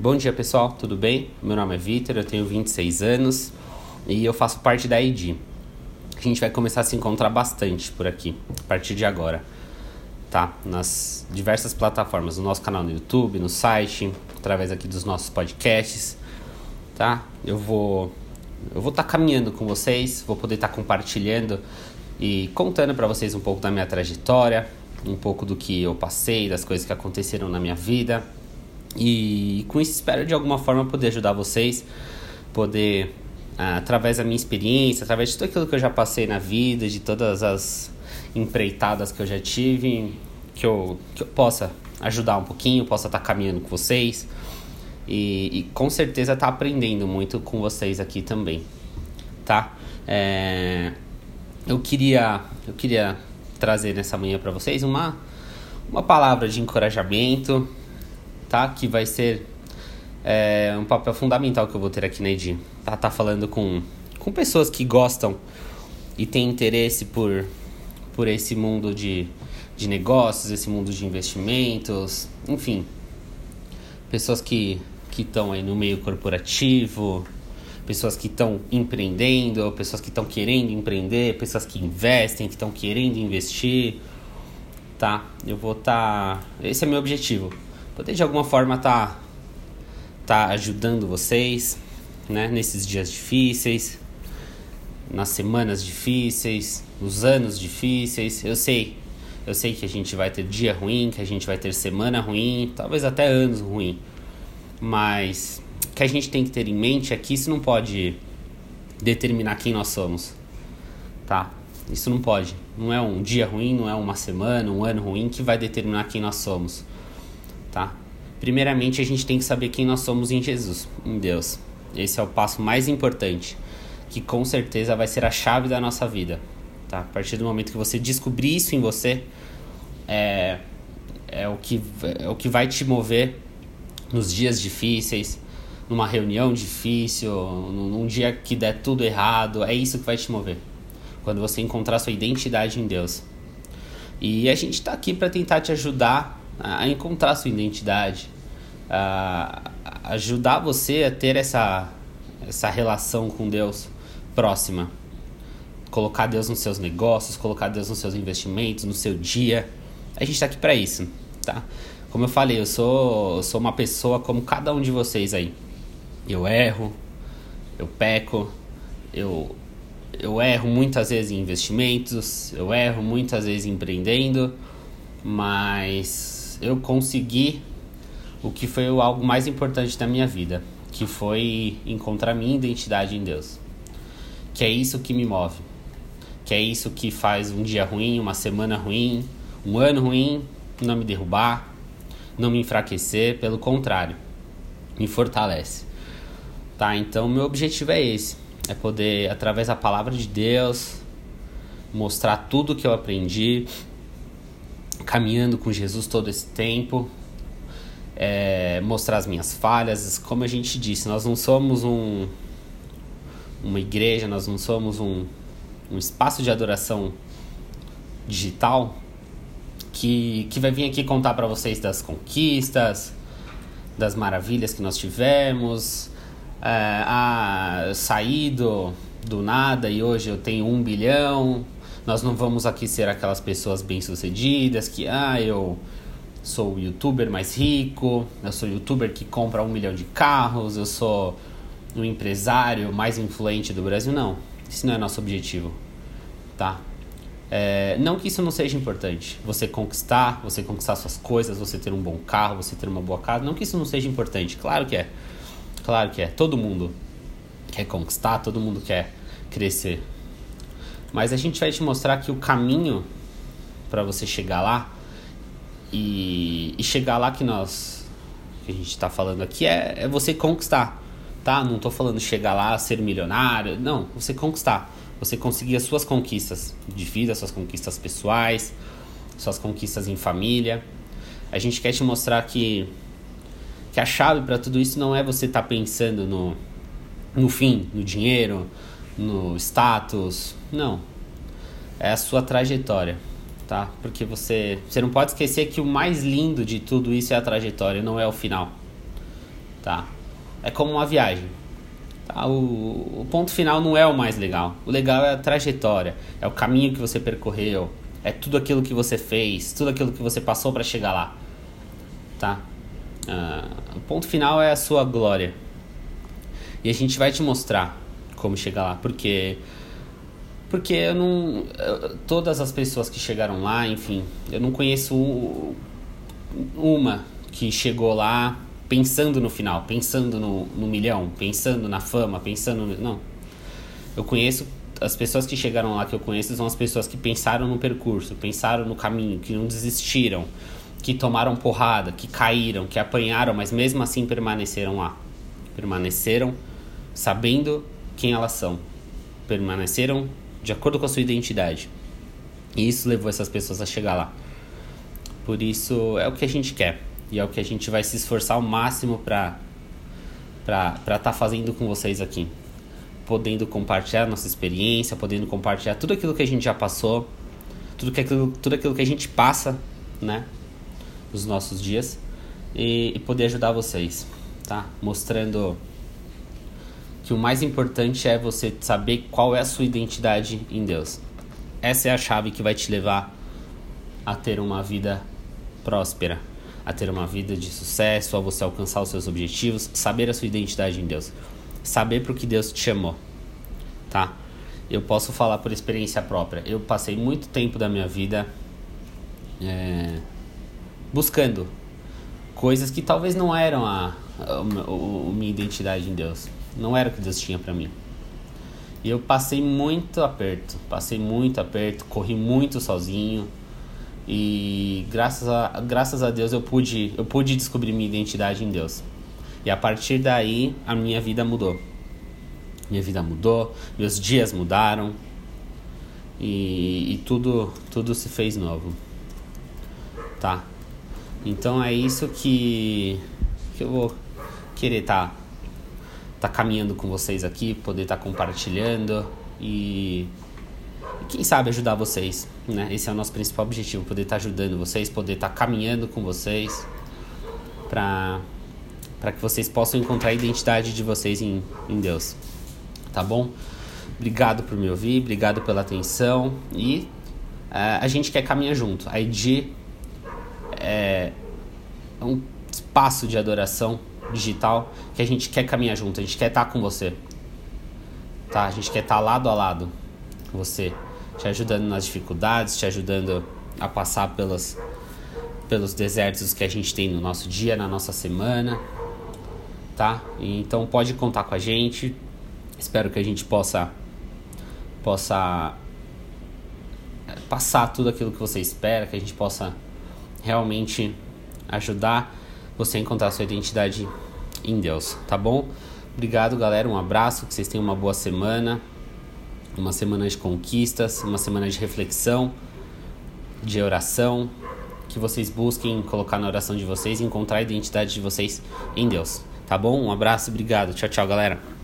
Bom dia pessoal, tudo bem? Meu nome é Vitor, eu tenho 26 anos e eu faço parte da ID. A gente vai começar a se encontrar bastante por aqui, a partir de agora, tá? Nas diversas plataformas, no nosso canal no YouTube, no site, através aqui dos nossos podcasts, tá? Eu vou eu vou estar tá caminhando com vocês, vou poder estar tá compartilhando e contando para vocês um pouco da minha trajetória, um pouco do que eu passei, das coisas que aconteceram na minha vida e com isso espero de alguma forma poder ajudar vocês, poder ah, através da minha experiência, através de tudo aquilo que eu já passei na vida, de todas as empreitadas que eu já tive, que eu, que eu possa ajudar um pouquinho, possa estar caminhando com vocês e, e com certeza estar aprendendo muito com vocês aqui também, tá? É, eu queria eu queria trazer nessa manhã para vocês uma uma palavra de encorajamento, tá? Que vai ser é, um papel fundamental que eu vou ter aqui na ED. Tá, tá falando com, com pessoas que gostam e têm interesse por, por esse mundo de, de negócios, esse mundo de investimentos, enfim. Pessoas que estão aí no meio corporativo, pessoas que estão empreendendo, pessoas que estão querendo empreender, pessoas que investem, que estão querendo investir, tá? Eu vou estar, tá... esse é meu objetivo poder de alguma forma tá, tá ajudando vocês, né, nesses dias difíceis, nas semanas difíceis, nos anos difíceis. Eu sei, eu sei que a gente vai ter dia ruim, que a gente vai ter semana ruim, talvez até anos ruim. Mas o que a gente tem que ter em mente é que isso não pode determinar quem nós somos, tá? Isso não pode. Não é um dia ruim, não é uma semana, um ano ruim que vai determinar quem nós somos tá? Primeiramente, a gente tem que saber quem nós somos em Jesus, em Deus. Esse é o passo mais importante, que com certeza vai ser a chave da nossa vida, tá? A partir do momento que você descobrir isso em você, é, é, o, que, é o que vai te mover nos dias difíceis, numa reunião difícil, num dia que der tudo errado, é isso que vai te mover. Quando você encontrar sua identidade em Deus. E a gente está aqui para tentar te ajudar a encontrar sua identidade, a ajudar você a ter essa, essa relação com Deus próxima. Colocar Deus nos seus negócios, colocar Deus nos seus investimentos, no seu dia. A gente está aqui para isso, tá? Como eu falei, eu sou, sou uma pessoa como cada um de vocês aí. Eu erro, eu peco, eu, eu erro muitas vezes em investimentos, eu erro muitas vezes empreendendo, mas eu consegui o que foi algo mais importante da minha vida, que foi encontrar minha identidade em Deus. Que é isso que me move. Que é isso que faz um dia ruim, uma semana ruim, um ano ruim não me derrubar, não me enfraquecer, pelo contrário, me fortalece. Tá? Então, meu objetivo é esse, é poder através da palavra de Deus mostrar tudo que eu aprendi, caminhando com Jesus todo esse tempo, é, mostrar as minhas falhas. Como a gente disse, nós não somos um, uma igreja, nós não somos um, um espaço de adoração digital que, que vai vir aqui contar para vocês das conquistas, das maravilhas que nós tivemos. É, ah, saí do, do nada e hoje eu tenho um bilhão nós não vamos aqui ser aquelas pessoas bem-sucedidas que, ah, eu sou o youtuber mais rico, eu sou o youtuber que compra um milhão de carros, eu sou o empresário mais influente do Brasil. Não, esse não é nosso objetivo, tá? É, não que isso não seja importante, você conquistar, você conquistar suas coisas, você ter um bom carro, você ter uma boa casa, não que isso não seja importante, claro que é, claro que é, todo mundo quer conquistar, todo mundo quer crescer, mas a gente vai te mostrar que o caminho para você chegar lá e, e, chegar lá que nós que a gente está falando aqui é, é você conquistar, tá? Não estou falando chegar lá ser milionário, não, você conquistar, você conseguir as suas conquistas de vida, suas conquistas pessoais, suas conquistas em família. A gente quer te mostrar que que a chave para tudo isso não é você estar tá pensando no no fim, no dinheiro, no status. Não. É a sua trajetória, tá? Porque você, você não pode esquecer que o mais lindo de tudo isso é a trajetória, não é o final. tá? É como uma viagem. Tá? O, o ponto final não é o mais legal. O legal é a trajetória, é o caminho que você percorreu, é tudo aquilo que você fez, tudo aquilo que você passou para chegar lá, tá? Uh, o ponto final é a sua glória. E a gente vai te mostrar como chegar lá, porque porque eu não todas as pessoas que chegaram lá, enfim, eu não conheço uma que chegou lá pensando no final, pensando no, no milhão, pensando na fama, pensando no, não. Eu conheço as pessoas que chegaram lá que eu conheço são as pessoas que pensaram no percurso, pensaram no caminho, que não desistiram, que tomaram porrada, que caíram, que apanharam, mas mesmo assim permaneceram lá. Permaneceram sabendo quem elas são. Permaneceram de acordo com a sua identidade. E isso levou essas pessoas a chegar lá. Por isso é o que a gente quer. E é o que a gente vai se esforçar ao máximo para para estar tá fazendo com vocês aqui. Podendo compartilhar nossa experiência, podendo compartilhar tudo aquilo que a gente já passou, tudo, que aquilo, tudo aquilo que a gente passa, né? Nos nossos dias. E, e poder ajudar vocês, tá? Mostrando que o mais importante é você saber qual é a sua identidade em Deus. Essa é a chave que vai te levar a ter uma vida próspera a ter uma vida de sucesso, a você alcançar os seus objetivos, saber a sua identidade em Deus, saber para o que Deus te chamou, tá? Eu posso falar por experiência própria. Eu passei muito tempo da minha vida é, buscando coisas que talvez não eram a, a, a, a minha identidade em Deus, não era o que Deus tinha para mim. E eu passei muito aperto, passei muito aperto, corri muito sozinho, e graças a, graças a Deus eu pude, eu pude descobrir minha identidade em Deus. E a partir daí a minha vida mudou. Minha vida mudou, meus dias mudaram e, e tudo, tudo se fez novo. Tá? Então é isso que, que eu vou querer estar tá, tá caminhando com vocês aqui, poder estar tá compartilhando e quem sabe ajudar vocês, né? Esse é o nosso principal objetivo, poder estar tá ajudando vocês, poder estar tá caminhando com vocês para para que vocês possam encontrar a identidade de vocês em, em Deus. Tá bom? Obrigado por me ouvir, obrigado pela atenção e uh, a gente quer caminhar junto. A ID é um espaço de adoração digital que a gente quer caminhar junto, a gente quer estar tá com você. Tá? A gente quer estar lado a lado com você te ajudando nas dificuldades, te ajudando a passar pelos, pelos desertos que a gente tem no nosso dia, na nossa semana, tá? Então pode contar com a gente. Espero que a gente possa possa é, passar tudo aquilo que você espera, que a gente possa realmente ajudar você a encontrar a sua identidade em Deus, tá bom? Obrigado, galera. Um abraço, que vocês tenham uma boa semana uma semana de conquistas, uma semana de reflexão, de oração, que vocês busquem colocar na oração de vocês e encontrar a identidade de vocês em Deus. Tá bom? Um abraço, obrigado. Tchau, tchau, galera.